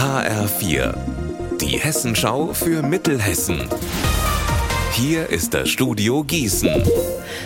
HR4, die Hessenschau für Mittelhessen. Hier ist das Studio Gießen.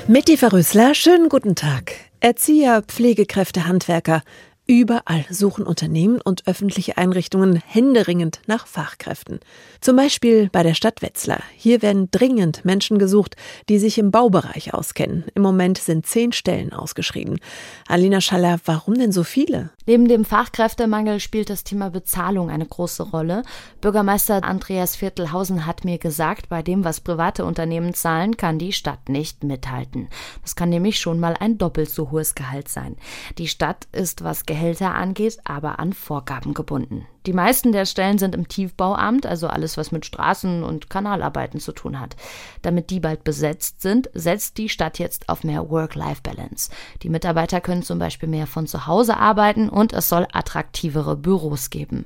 Mit die Verrüßler, schönen guten Tag. Erzieher, Pflegekräfte, Handwerker. Überall suchen Unternehmen und öffentliche Einrichtungen händeringend nach Fachkräften. Zum Beispiel bei der Stadt Wetzlar. Hier werden dringend Menschen gesucht, die sich im Baubereich auskennen. Im Moment sind zehn Stellen ausgeschrieben. Alina Schaller, warum denn so viele? Neben dem Fachkräftemangel spielt das Thema Bezahlung eine große Rolle. Bürgermeister Andreas Viertelhausen hat mir gesagt, bei dem, was private Unternehmen zahlen, kann die Stadt nicht mithalten. Das kann nämlich schon mal ein doppelt so hohes Gehalt sein. Die Stadt ist, was Gehälter angeht, aber an Vorgaben gebunden. Die meisten der Stellen sind im Tiefbauamt, also alles, was mit Straßen und Kanalarbeiten zu tun hat. Damit die bald besetzt sind, setzt die Stadt jetzt auf mehr Work-Life-Balance. Die Mitarbeiter können zum Beispiel mehr von zu Hause arbeiten und es soll attraktivere Büros geben.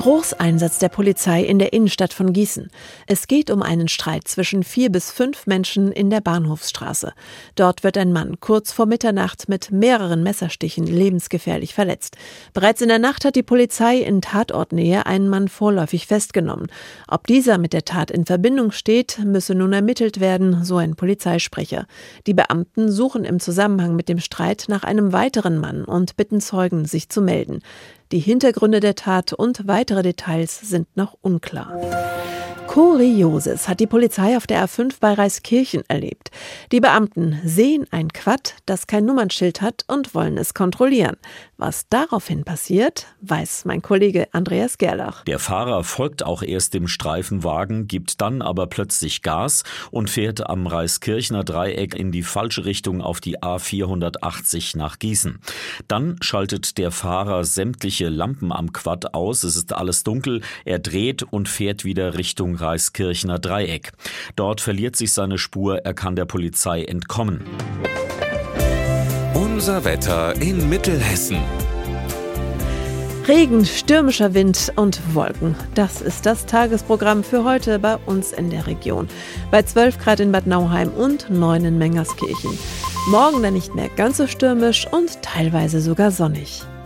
Großeinsatz der Polizei in der Innenstadt von Gießen. Es geht um einen Streit zwischen vier bis fünf Menschen in der Bahnhofsstraße. Dort wird ein Mann kurz vor Mitternacht mit mehreren Messerstichen lebensgefährlich verletzt. Bereits in der Nacht hat die Polizei in Tatortnähe einen Mann vorläufig festgenommen. Ob dieser mit der Tat in Verbindung steht, müsse nun ermittelt werden, so ein Polizeisprecher. Die Beamten suchen im Zusammenhang mit dem Streit nach einem weiteren Mann und bitten Zeugen, sich zu melden. Die Hintergründe der Tat und weitere Details sind noch unklar. Kurioses hat die Polizei auf der A5 bei Reiskirchen erlebt. Die Beamten sehen ein Quad, das kein Nummernschild hat und wollen es kontrollieren. Was daraufhin passiert, weiß mein Kollege Andreas Gerlach. Der Fahrer folgt auch erst dem Streifenwagen, gibt dann aber plötzlich Gas und fährt am Reiskirchner Dreieck in die falsche Richtung auf die A480 nach Gießen. Dann schaltet der Fahrer sämtliche Lampen am Quad aus, es ist alles dunkel, er dreht und fährt wieder Richtung Reiskirchner Dreieck. Dort verliert sich seine Spur, er kann der Polizei entkommen. Unser Wetter in Mittelhessen. Regen, stürmischer Wind und Wolken. Das ist das Tagesprogramm für heute bei uns in der Region. Bei 12 Grad in Bad Nauheim und 9 in Mengerskirchen. Morgen dann nicht mehr ganz so stürmisch und teilweise sogar sonnig.